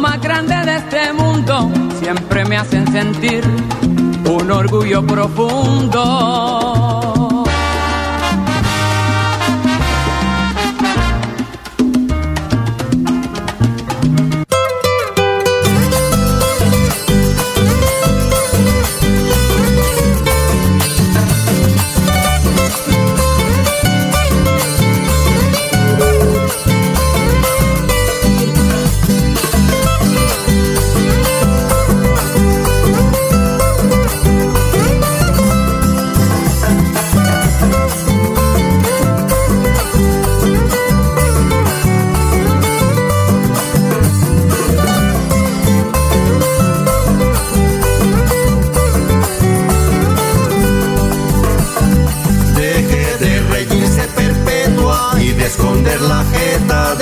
Más grande de este mundo siempre me hacen sentir un orgullo profundo.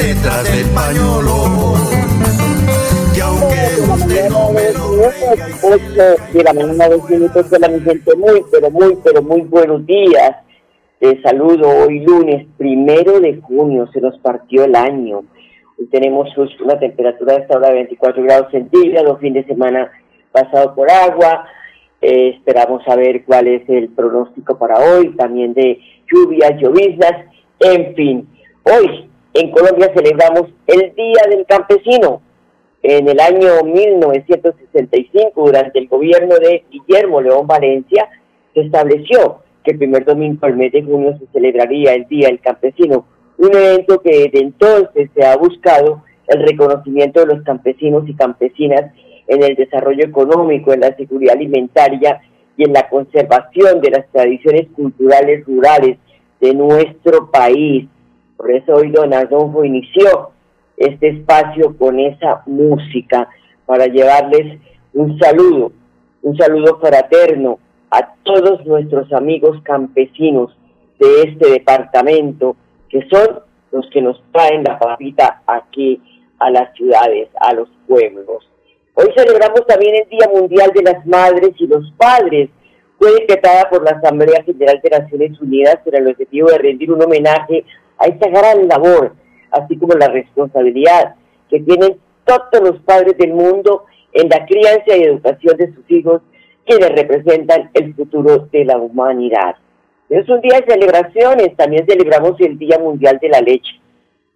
Detrás del pañuelo. Que aunque usted no me lo 8 de la mañana, dos minutos de la mi gente. Muy, pero muy, pero muy buenos días. Te saludo hoy lunes, primero de junio, se nos partió el año. Hoy tenemos una temperatura de esta hora de 24 grados centígrados, fin de semana pasado por agua. Eh, esperamos saber cuál es el pronóstico para hoy, también de lluvias, lloviznas, en fin. Hoy en Colombia celebramos el Día del Campesino. En el año 1965, durante el gobierno de Guillermo León Valencia, se estableció que el primer domingo del mes de junio se celebraría el Día del Campesino, un evento que desde entonces se ha buscado el reconocimiento de los campesinos y campesinas en el desarrollo económico, en la seguridad alimentaria y en la conservación de las tradiciones culturales rurales de nuestro país. Por eso hoy don Adolfo inició este espacio con esa música para llevarles un saludo, un saludo fraterno a todos nuestros amigos campesinos de este departamento, que son los que nos traen la papita aquí a las ciudades, a los pueblos. Hoy celebramos también el Día Mundial de las Madres y los Padres. Fue decretada por la Asamblea General de Naciones Unidas con el objetivo de rendir un homenaje a esta gran labor, así como la responsabilidad que tienen todos los padres del mundo en la crianza y educación de sus hijos, quienes representan el futuro de la humanidad. Es un día de celebraciones, también celebramos el Día Mundial de la Leche.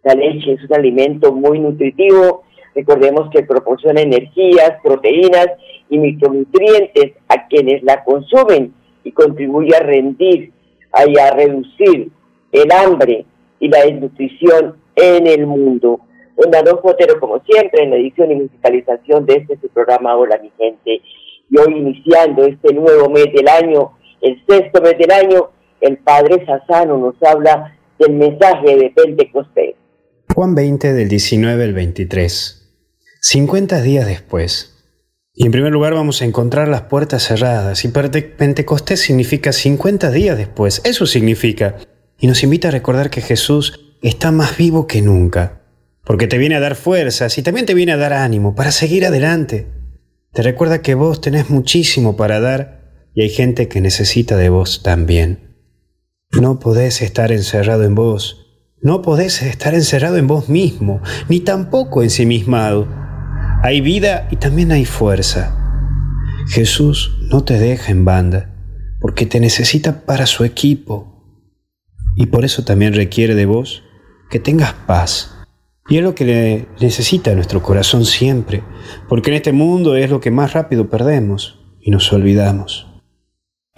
La leche es un alimento muy nutritivo, recordemos que proporciona energías, proteínas y micronutrientes a quienes la consumen y contribuye a rendir y a reducir el hambre y la desnutrición en el mundo. Don Adolfo Otero, como siempre, en la edición y musicalización de este su programa Hola mi gente. Y hoy iniciando este nuevo mes del año, el sexto mes del año, el Padre Sassano nos habla del mensaje de Pentecostés. Juan 20 del 19 al 23. 50 días después. Y en primer lugar vamos a encontrar las puertas cerradas. Y Pente- Pentecostés significa 50 días después. Eso significa. Y nos invita a recordar que Jesús está más vivo que nunca. Porque te viene a dar fuerzas y también te viene a dar ánimo para seguir adelante. Te recuerda que vos tenés muchísimo para dar y hay gente que necesita de vos también. No podés estar encerrado en vos. No podés estar encerrado en vos mismo, ni tampoco ensimismado. Hay vida y también hay fuerza. Jesús no te deja en banda, porque te necesita para su equipo. Y por eso también requiere de vos que tengas paz. Y es lo que le necesita nuestro corazón siempre, porque en este mundo es lo que más rápido perdemos y nos olvidamos.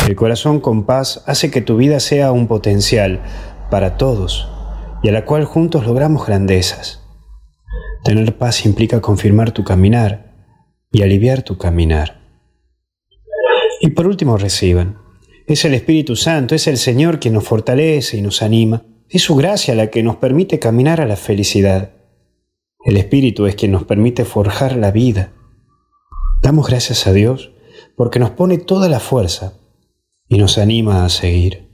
El corazón con paz hace que tu vida sea un potencial para todos y a la cual juntos logramos grandezas. Tener paz implica confirmar tu caminar y aliviar tu caminar. Y por último reciban. Es el Espíritu Santo, es el Señor quien nos fortalece y nos anima. Es su gracia la que nos permite caminar a la felicidad. El Espíritu es quien nos permite forjar la vida. Damos gracias a Dios porque nos pone toda la fuerza y nos anima a seguir.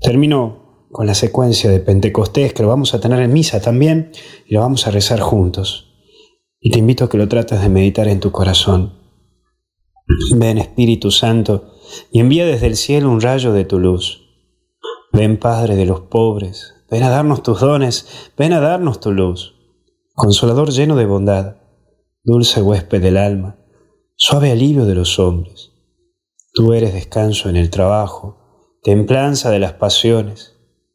Termino con la secuencia de Pentecostés que lo vamos a tener en misa también y lo vamos a rezar juntos. Y te invito a que lo trates de meditar en tu corazón. Ven Espíritu Santo y envía desde el cielo un rayo de tu luz. Ven Padre de los pobres, ven a darnos tus dones, ven a darnos tu luz. Consolador lleno de bondad, dulce huésped del alma, suave alivio de los hombres. Tú eres descanso en el trabajo, templanza de las pasiones,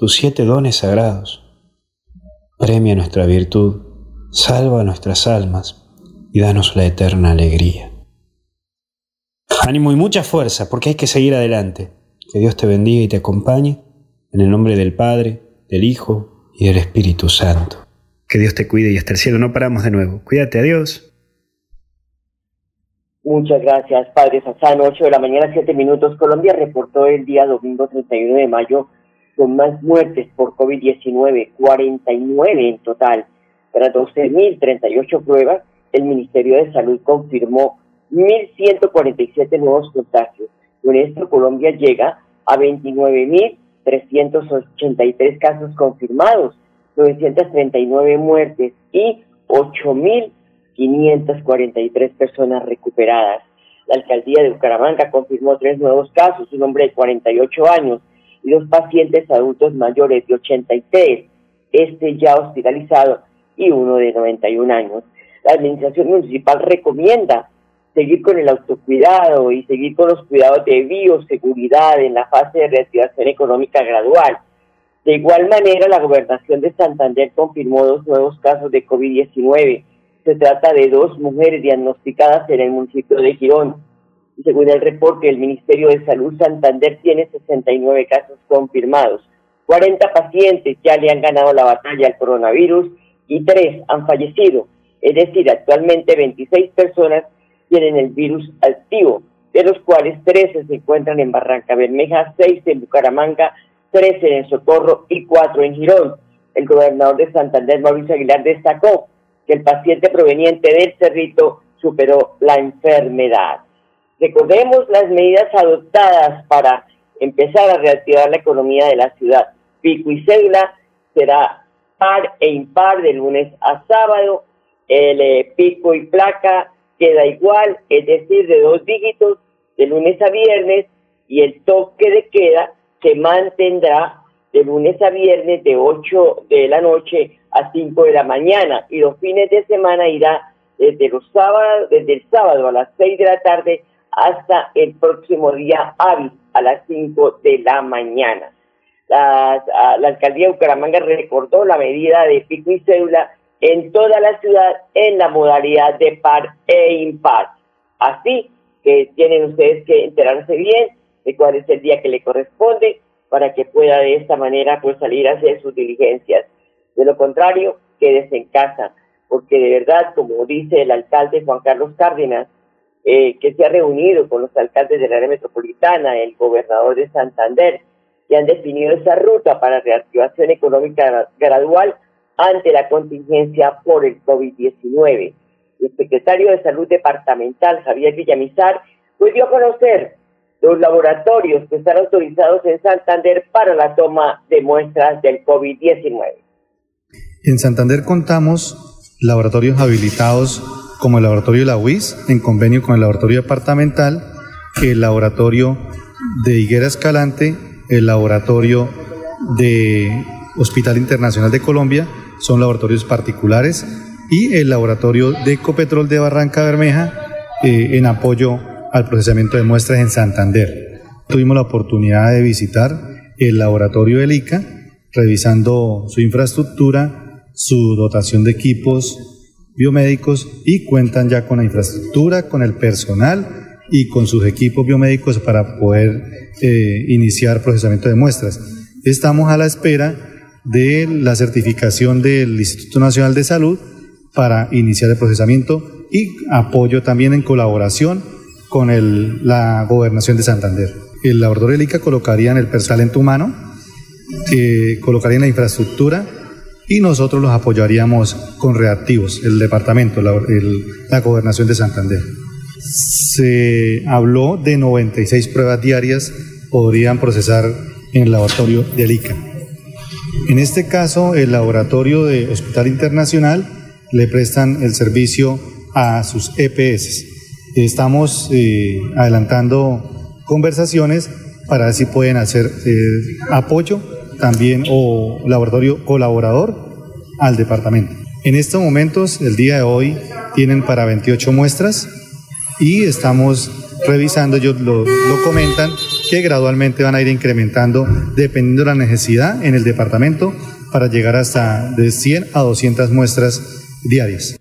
tus siete dones sagrados. Premia nuestra virtud, salva nuestras almas y danos la eterna alegría. Ánimo y mucha fuerza, porque hay que seguir adelante. Que Dios te bendiga y te acompañe, en el nombre del Padre, del Hijo y del Espíritu Santo. Que Dios te cuide y hasta el cielo no paramos de nuevo. Cuídate, adiós. Muchas gracias, Padre Sassano. 8 de la mañana, 7 minutos. Colombia reportó el día domingo 31 de mayo con más muertes por COVID-19, 49 en total. Tras 12.038 pruebas, el Ministerio de Salud confirmó 1.147 nuevos contagios. Con esto, Colombia llega a 29.383 casos confirmados, 939 muertes y 8.543 personas recuperadas. La alcaldía de Bucaramanga confirmó tres nuevos casos, un hombre de 48 años y dos pacientes adultos mayores de 83, este ya hospitalizado y uno de 91 años. La administración municipal recomienda seguir con el autocuidado y seguir con los cuidados de bioseguridad en la fase de reactivación económica gradual. De igual manera, la gobernación de Santander confirmó dos nuevos casos de COVID-19. Se trata de dos mujeres diagnosticadas en el municipio de Girón. Según el reporte del Ministerio de Salud, Santander tiene 69 casos confirmados. 40 pacientes ya le han ganado la batalla al coronavirus y tres han fallecido. Es decir, actualmente 26 personas tienen el virus activo, de los cuales 13 se encuentran en Barranca Bermeja, 6 en Bucaramanga, 13 en Socorro y 4 en Girón. El gobernador de Santander, Mauricio Aguilar, destacó que el paciente proveniente del Cerrito superó la enfermedad. Recordemos las medidas adoptadas para empezar a reactivar la economía de la ciudad. Pico y cédula será par e impar de lunes a sábado. El eh, pico y placa queda igual, es decir, de dos dígitos de lunes a viernes y el toque de queda se mantendrá de lunes a viernes de 8 de la noche a 5 de la mañana y los fines de semana irá desde los desde el sábado a las 6 de la tarde hasta el próximo día hábil a las 5 de la mañana. La, la alcaldía de Bucaramanga recordó la medida de pico y cédula en toda la ciudad en la modalidad de par e impar. Así que tienen ustedes que enterarse bien de cuál es el día que le corresponde para que pueda de esta manera pues salir a hacer sus diligencias. De lo contrario, quédese en casa, porque de verdad, como dice el alcalde Juan Carlos Cárdenas, eh, que se ha reunido con los alcaldes del área metropolitana, el gobernador de Santander, que han definido esa ruta para reactivación económica gradual, ante la contingencia por el COVID-19. El secretario de Salud Departamental, Javier Villamizar, pues dio a conocer los laboratorios que están autorizados en Santander para la toma de muestras del COVID-19. En Santander contamos laboratorios habilitados como el laboratorio de la UIS, en convenio con el laboratorio departamental, el laboratorio de Higuera Escalante, el laboratorio de Hospital Internacional de Colombia, son laboratorios particulares y el laboratorio de Ecopetrol de Barranca Bermeja eh, en apoyo al procesamiento de muestras en Santander. Tuvimos la oportunidad de visitar el laboratorio del ICA, revisando su infraestructura, su dotación de equipos biomédicos y cuentan ya con la infraestructura, con el personal y con sus equipos biomédicos para poder eh, iniciar procesamiento de muestras. Estamos a la espera de la certificación del Instituto Nacional de Salud para iniciar el procesamiento y apoyo también en colaboración con la Gobernación de Santander. El laboratorio de ICA colocaría en el personal humano, eh, colocaría en la infraestructura y nosotros los apoyaríamos con reactivos, el departamento, la, Gobernación de Santander. Se habló de 96 pruebas diarias podrían procesar en el laboratorio de ICA. En este caso, el laboratorio de Hospital Internacional le prestan el servicio a sus EPS. Estamos eh, adelantando conversaciones para ver si pueden hacer eh, apoyo también o laboratorio colaborador al departamento. En estos momentos, el día de hoy, tienen para 28 muestras y estamos revisando, ellos lo, comentan, que gradualmente van a ir incrementando dependiendo de la necesidad en el departamento para llegar hasta de 100 a 200 muestras diarias.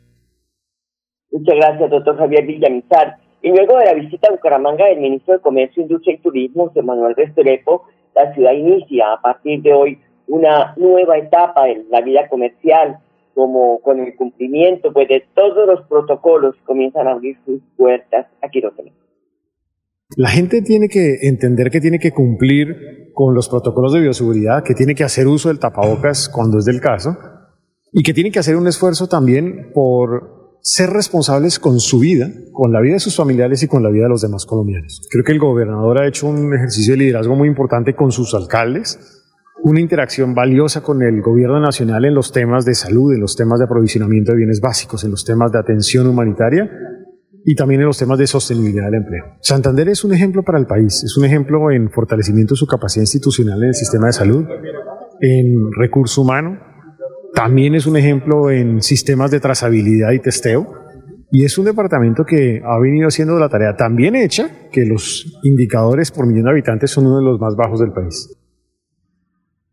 Muchas gracias, doctor Javier Villamizar. Y luego de la visita a Bucaramanga del ministro de Comercio, Industria y Turismo, José Manuel Restrepo, la ciudad inicia a partir de hoy una nueva etapa en la vida comercial, como con el cumplimiento pues, de todos los protocolos comienzan a abrir sus puertas. Aquí lo tenemos. La gente tiene que entender que tiene que cumplir con los protocolos de bioseguridad, que tiene que hacer uso del tapabocas cuando es del caso, y que tienen que hacer un esfuerzo también por ser responsables con su vida, con la vida de sus familiares y con la vida de los demás colombianos. Creo que el gobernador ha hecho un ejercicio de liderazgo muy importante con sus alcaldes, una interacción valiosa con el gobierno nacional en los temas de salud, en los temas de aprovisionamiento de bienes básicos, en los temas de atención humanitaria y también en los temas de sostenibilidad del empleo. Santander es un ejemplo para el país, es un ejemplo en fortalecimiento de su capacidad institucional en el sistema de salud, en recurso humano, también es un ejemplo en sistemas de trazabilidad y testeo. Y es un departamento que ha venido haciendo la tarea tan bien hecha que los indicadores por millón de habitantes son uno de los más bajos del país.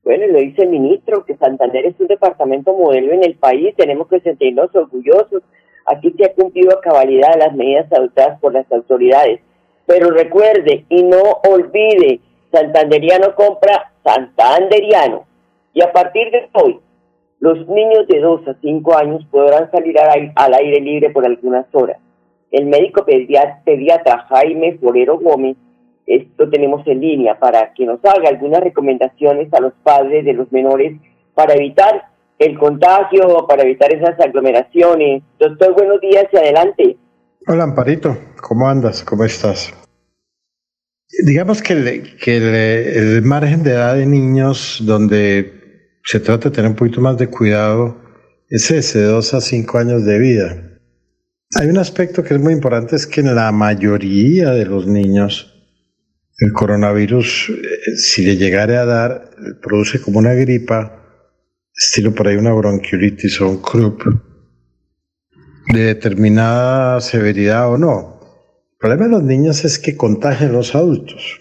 Bueno, lo dice el ministro, que Santander es un departamento modelo en el país, tenemos que sentirnos orgullosos. Aquí se ha cumplido a cabalidad las medidas adoptadas por las autoridades. Pero recuerde y no olvide, Santanderiano compra Santanderiano. Y a partir de hoy, los niños de 2 a 5 años podrán salir al aire libre por algunas horas. El médico pediatra Jaime Forero Gómez, esto tenemos en línea para que nos haga algunas recomendaciones a los padres de los menores para evitar el contagio, para evitar esas aglomeraciones. Doctor, buenos días y adelante. Hola Amparito, ¿cómo andas? ¿Cómo estás? Digamos que, el, que el margen de edad de niños donde se trata de tener un poquito más de cuidado, es ese, de dos a cinco años de vida. Hay un aspecto que es muy importante, es que en la mayoría de los niños, el coronavirus, eh, si le llegara a dar, produce como una gripa, estilo por ahí una bronquiolitis o un croup, de determinada severidad o no. El problema de los niños es que contagian los adultos.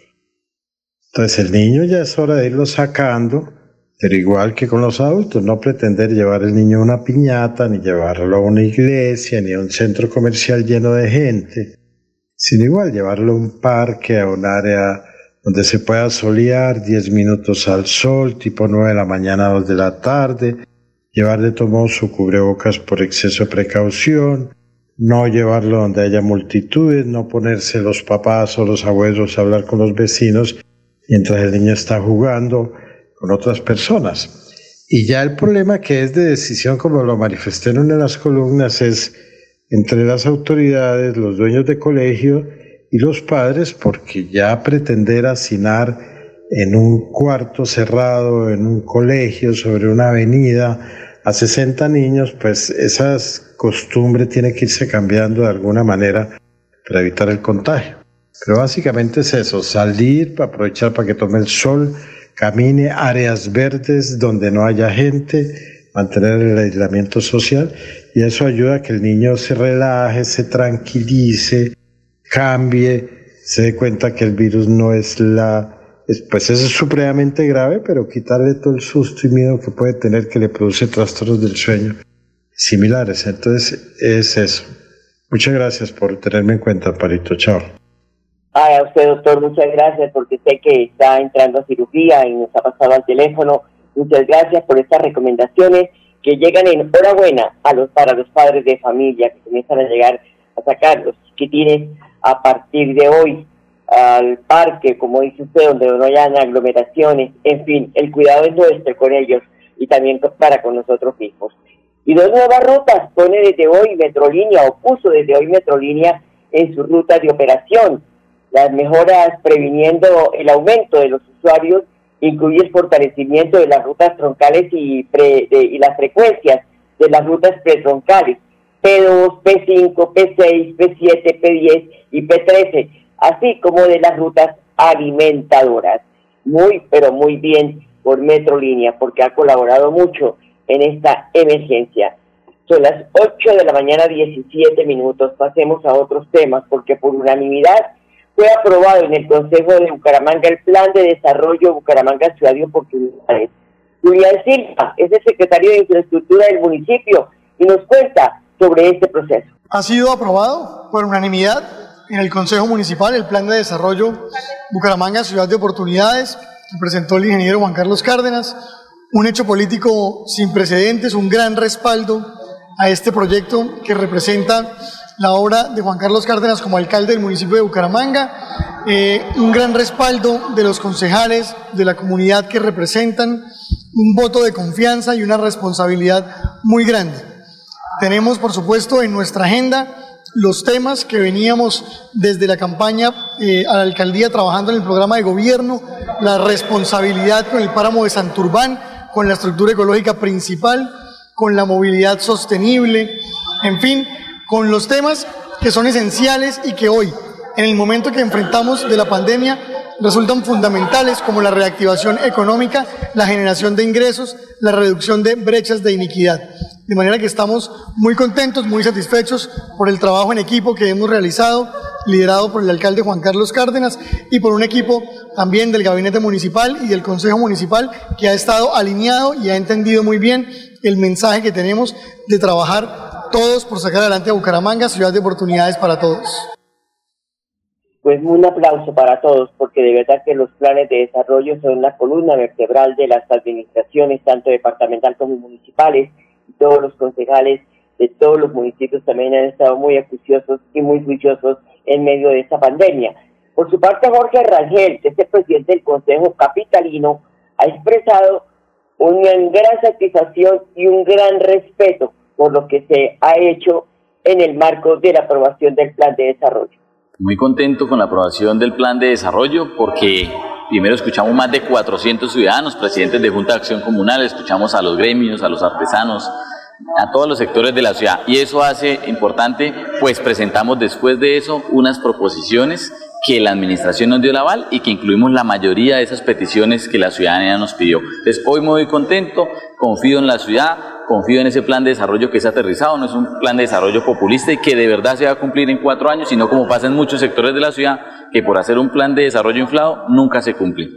Entonces el niño ya es hora de irlo sacando pero igual que con los adultos, no pretender llevar el niño a una piñata, ni llevarlo a una iglesia, ni a un centro comercial lleno de gente, sino igual llevarlo a un parque, a un área donde se pueda solear 10 minutos al sol, tipo 9 de la mañana a 2 de la tarde, llevar de su cubrebocas por exceso de precaución, no llevarlo donde haya multitudes, no ponerse los papás o los abuelos a hablar con los vecinos mientras el niño está jugando, con otras personas. Y ya el problema que es de decisión, como lo manifesté en una de las columnas, es entre las autoridades, los dueños de colegio y los padres, porque ya pretender hacinar en un cuarto cerrado, en un colegio, sobre una avenida, a 60 niños, pues esa costumbre tiene que irse cambiando de alguna manera para evitar el contagio. Pero básicamente es eso, salir, aprovechar para que tome el sol, camine áreas verdes donde no haya gente, mantener el aislamiento social y eso ayuda a que el niño se relaje, se tranquilice, cambie, se dé cuenta que el virus no es la... Pues eso es supremamente grave, pero quitarle todo el susto y miedo que puede tener que le produce trastornos del sueño similares. Entonces es eso. Muchas gracias por tenerme en cuenta, Parito. Chao. A usted, doctor, muchas gracias porque sé que está entrando a cirugía y nos ha pasado al teléfono. Muchas gracias por estas recomendaciones que llegan en hora buena a los, para los padres de familia que comienzan a llegar a sacar los chiquitines a partir de hoy al parque, como dice usted, donde no hayan aglomeraciones. En fin, el cuidado es nuestro con ellos y también para con nosotros mismos. Y dos nuevas rutas pone desde hoy Metrolínea o puso desde hoy Metrolínea en su ruta de operación. Las mejoras previniendo el aumento de los usuarios incluye el fortalecimiento de las rutas troncales y, y las frecuencias de las rutas pretroncales, P2, P5, P6, P7, P10 y P13, así como de las rutas alimentadoras. Muy, pero muy bien por Metrolínea, porque ha colaborado mucho en esta emergencia. Son las 8 de la mañana, 17 minutos. Pasemos a otros temas, porque por unanimidad fue aprobado en el Consejo de Bucaramanga el Plan de Desarrollo Bucaramanga Ciudad de Oportunidades. Julián Silva es el secretario de Infraestructura del municipio y nos cuenta sobre este proceso. Ha sido aprobado por unanimidad en el Consejo Municipal el Plan de Desarrollo Bucaramanga Ciudad de Oportunidades que presentó el ingeniero Juan Carlos Cárdenas un hecho político sin precedentes, un gran respaldo a este proyecto que representa la obra de Juan Carlos Cárdenas como alcalde del municipio de Bucaramanga, eh, un gran respaldo de los concejales, de la comunidad que representan, un voto de confianza y una responsabilidad muy grande. Tenemos, por supuesto, en nuestra agenda los temas que veníamos desde la campaña eh, a la alcaldía trabajando en el programa de gobierno, la responsabilidad con el páramo de Santurbán, con la estructura ecológica principal, con la movilidad sostenible, en fin, con los temas que son esenciales y que hoy, en el momento que enfrentamos de la pandemia, resultan fundamentales como la reactivación económica, la generación de ingresos, la reducción de brechas de iniquidad. De manera que estamos muy contentos, muy satisfechos por el trabajo en equipo que hemos realizado, liderado por el alcalde Juan Carlos Cárdenas y por un equipo también del gabinete municipal y del consejo municipal que ha estado alineado y ha entendido muy bien el mensaje que tenemos de trabajar todos por sacar adelante a Bucaramanga, ciudad de oportunidades para todos. Pues un aplauso para todos, porque de verdad que los planes de desarrollo son la columna vertebral de las administraciones, tanto departamental como municipales, y todos los concejales de todos los municipios también han estado muy acuciosos y muy juiciosos en medio de esta pandemia. Por su parte, Jorge Rangel, que es el presidente del Consejo Capitalino, ha expresado una gran satisfacción y un gran respeto por lo que se ha hecho en el marco de la aprobación del plan de desarrollo. Muy contento con la aprobación del plan de desarrollo porque primero escuchamos más de 400 ciudadanos, presidentes de Junta de Acción Comunal, escuchamos a los gremios, a los artesanos, a todos los sectores de la ciudad. Y eso hace importante, pues presentamos después de eso unas proposiciones que la administración nos dio el aval y que incluimos la mayoría de esas peticiones que la ciudadanía nos pidió. Entonces, hoy voy contento, confío en la ciudad, confío en ese plan de desarrollo que es aterrizado, no es un plan de desarrollo populista y que de verdad se va a cumplir en cuatro años, sino como pasa en muchos sectores de la ciudad, que por hacer un plan de desarrollo inflado nunca se cumple.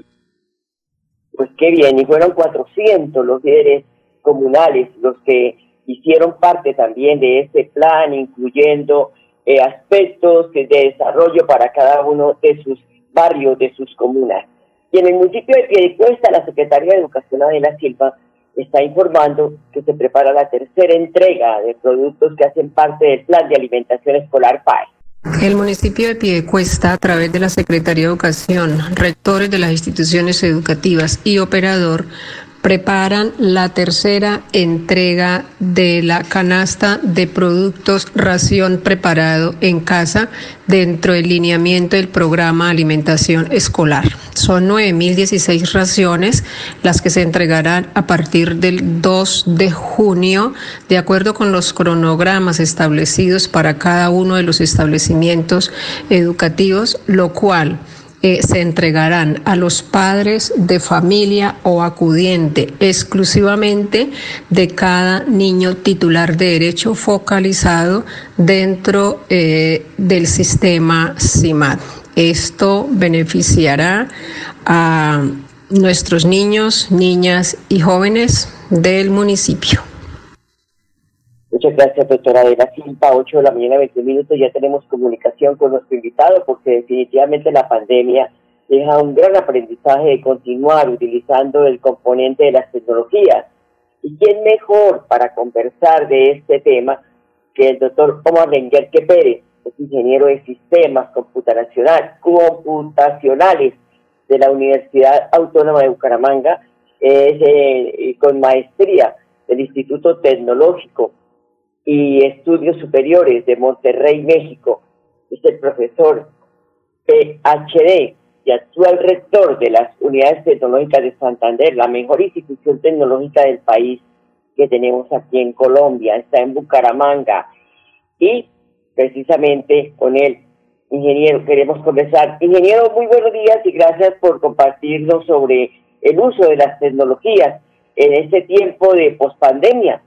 Pues qué bien, y fueron 400 los líderes comunales los que hicieron parte también de ese plan, incluyendo eh, aspectos de desarrollo para cada uno de sus barrios, de sus comunas. Y en el municipio de Piedecuesta, la Secretaría de Educación Adela Silva está informando que se prepara la tercera entrega de productos que hacen parte del Plan de Alimentación Escolar PAE. El municipio de Piedecuesta, a través de la Secretaría de Educación, rectores de las instituciones educativas y operador, preparan la tercera entrega de la canasta de productos ración preparado en casa dentro del lineamiento del programa alimentación escolar. Son 9.016 raciones las que se entregarán a partir del 2 de junio, de acuerdo con los cronogramas establecidos para cada uno de los establecimientos educativos, lo cual eh, se entregarán a los padres de familia o acudiente exclusivamente de cada niño titular de derecho focalizado dentro eh, del sistema CIMAD. Esto beneficiará a nuestros niños, niñas y jóvenes del municipio. Muchas gracias, doctora Adela Silva. 8 de la mañana, 20 minutos. Ya tenemos comunicación con nuestro invitado porque definitivamente la pandemia deja un gran aprendizaje de continuar utilizando el componente de las tecnologías. ¿Y quién mejor para conversar de este tema que el doctor Omar que Pérez, ingeniero de sistemas computacionales, computacionales de la Universidad Autónoma de Bucaramanga, es eh, con maestría del Instituto Tecnológico y Estudios Superiores de Monterrey, México. Es el profesor PhD y actual rector de las Unidades Tecnológicas de Santander, la mejor institución tecnológica del país que tenemos aquí en Colombia. Está en Bucaramanga. Y precisamente con él, ingeniero, queremos conversar. Ingeniero, muy buenos días y gracias por compartirnos sobre el uso de las tecnologías en este tiempo de pospandemia.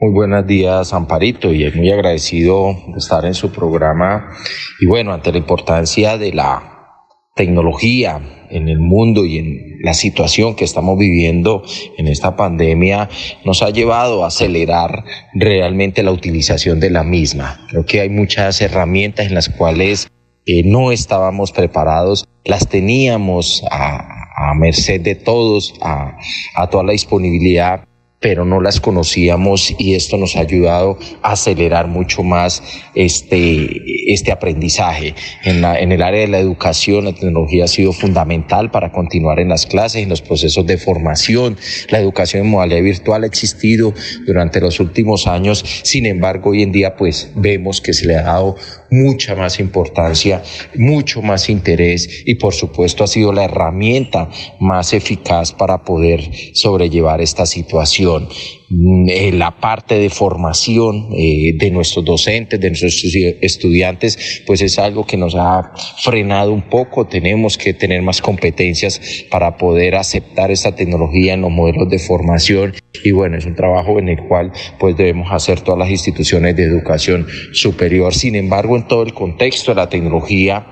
Muy buenos días, Amparito, y muy agradecido de estar en su programa. Y bueno, ante la importancia de la tecnología en el mundo y en la situación que estamos viviendo en esta pandemia, nos ha llevado a acelerar realmente la utilización de la misma. Creo que hay muchas herramientas en las cuales eh, no estábamos preparados, las teníamos a, merced de todos, a toda la disponibilidad pero no las conocíamos y esto nos ha ayudado a acelerar mucho más este, este aprendizaje. En, la, en el área de la educación, la tecnología ha sido fundamental para continuar en las clases, en los procesos de formación. La educación en modalidad virtual ha existido durante los últimos años, sin embargo, hoy en día pues vemos que se le ha dado mucha más importancia, mucho más interés y por supuesto ha sido la herramienta más eficaz para poder sobrellevar esta situación. Mm, eh, la parte de formación eh, de nuestros docentes, de nuestros estudiantes, pues es algo que nos ha frenado un poco. Tenemos que tener más competencias para poder aceptar esta tecnología en los modelos de formación y bueno, es un trabajo en el cual pues debemos hacer todas las instituciones de educación superior. Sin embargo, en todo el contexto de la tecnología,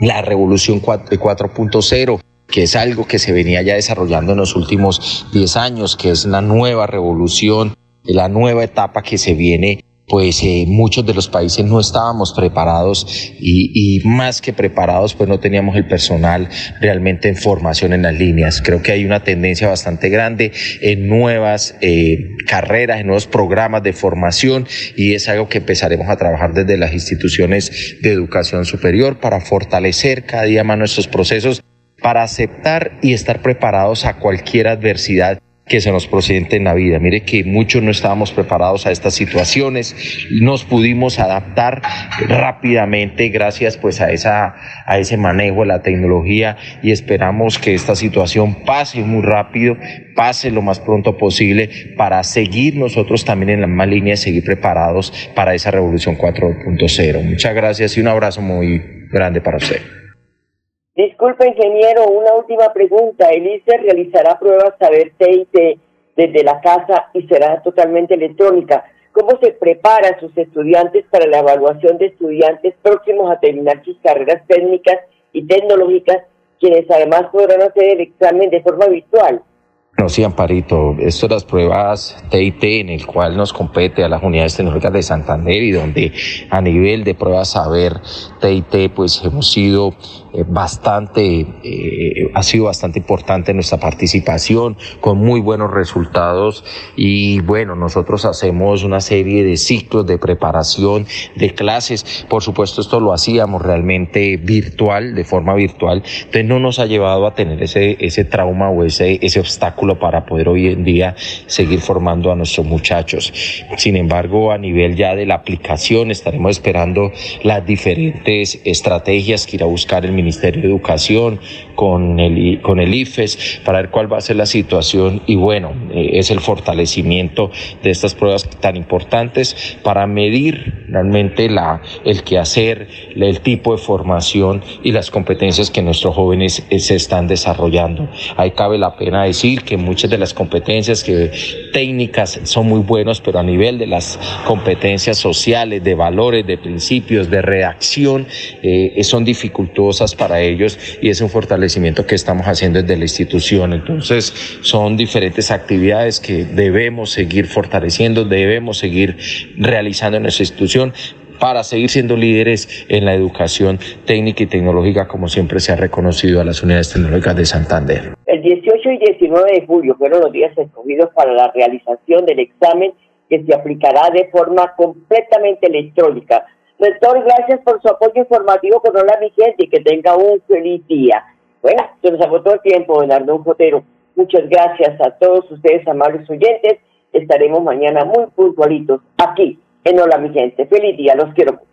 la revolución 4.0 que es algo que se venía ya desarrollando en los últimos 10 años, que es la nueva revolución, la nueva etapa que se viene pues eh, muchos de los países no estábamos preparados y, más que preparados, pues no teníamos el personal realmente en formación en las líneas. Creo que hay una tendencia bastante grande en nuevas eh, carreras, en nuevos programas de formación y es algo que empezaremos a trabajar desde las instituciones de educación superior para fortalecer cada día más nuestros procesos para aceptar y estar preparados a cualquier adversidad que se nos presente en la vida. Mire que muchos no estábamos preparados a estas situaciones, nos pudimos adaptar rápidamente gracias pues a esa a ese manejo de la tecnología y esperamos que esta situación pase muy rápido, pase lo más pronto posible para seguir nosotros también en la misma línea y seguir preparados para esa revolución 4.0. Muchas gracias y un abrazo muy grande para usted. Disculpe, ingeniero, una última pregunta. ¿El ICE realizará pruebas saber TIT desde la casa y será totalmente electrónica. ¿Cómo se prepara sus estudiantes para la evaluación de estudiantes próximos a terminar sus carreras técnicas y tecnológicas, quienes además podrán hacer el examen de forma virtual? No, sí, Amparito, esto de las pruebas TIT en el cual nos compete a las unidades tecnológicas de Santander y donde a nivel de pruebas saber TIT pues hemos sido eh, bastante, eh, ha sido bastante importante nuestra participación con muy buenos resultados y bueno, nosotros hacemos una serie de ciclos de preparación de clases, por supuesto esto lo hacíamos realmente virtual, de forma virtual, entonces no nos ha llevado a tener ese, ese trauma o ese, ese obstáculo para poder hoy en día seguir formando a nuestros muchachos. Sin embargo, a nivel ya de la aplicación, estaremos esperando las diferentes estrategias que irá a buscar el Ministerio de Educación con el, con el IFES para ver cuál va a ser la situación y bueno, eh, es el fortalecimiento de estas pruebas tan importantes para medir finalmente la, el quehacer, el tipo de formación y las competencias que nuestros jóvenes eh, se están desarrollando. Ahí cabe la pena decir que muchas de las competencias que, técnicas son muy buenos, pero a nivel de las competencias sociales, de valores, de principios, de reacción, eh, son dificultosas para ellos y es un fortalecimiento que estamos haciendo desde la institución. Entonces, son diferentes actividades que debemos seguir fortaleciendo, debemos seguir realizando en nuestra institución para seguir siendo líderes en la educación técnica y tecnológica, como siempre se ha reconocido a las unidades tecnológicas de Santander. El 18 y 19 de julio fueron los días escogidos para la realización del examen que se aplicará de forma completamente electrónica. Rector, gracias por su apoyo informativo con Hola mi gente y que tenga un feliz día. Bueno, se nos agotó el tiempo, Bernardo Fotero. Muchas gracias a todos ustedes, amables oyentes. Estaremos mañana muy puntualitos aquí en Hola mi gente. Feliz día, los quiero mucho.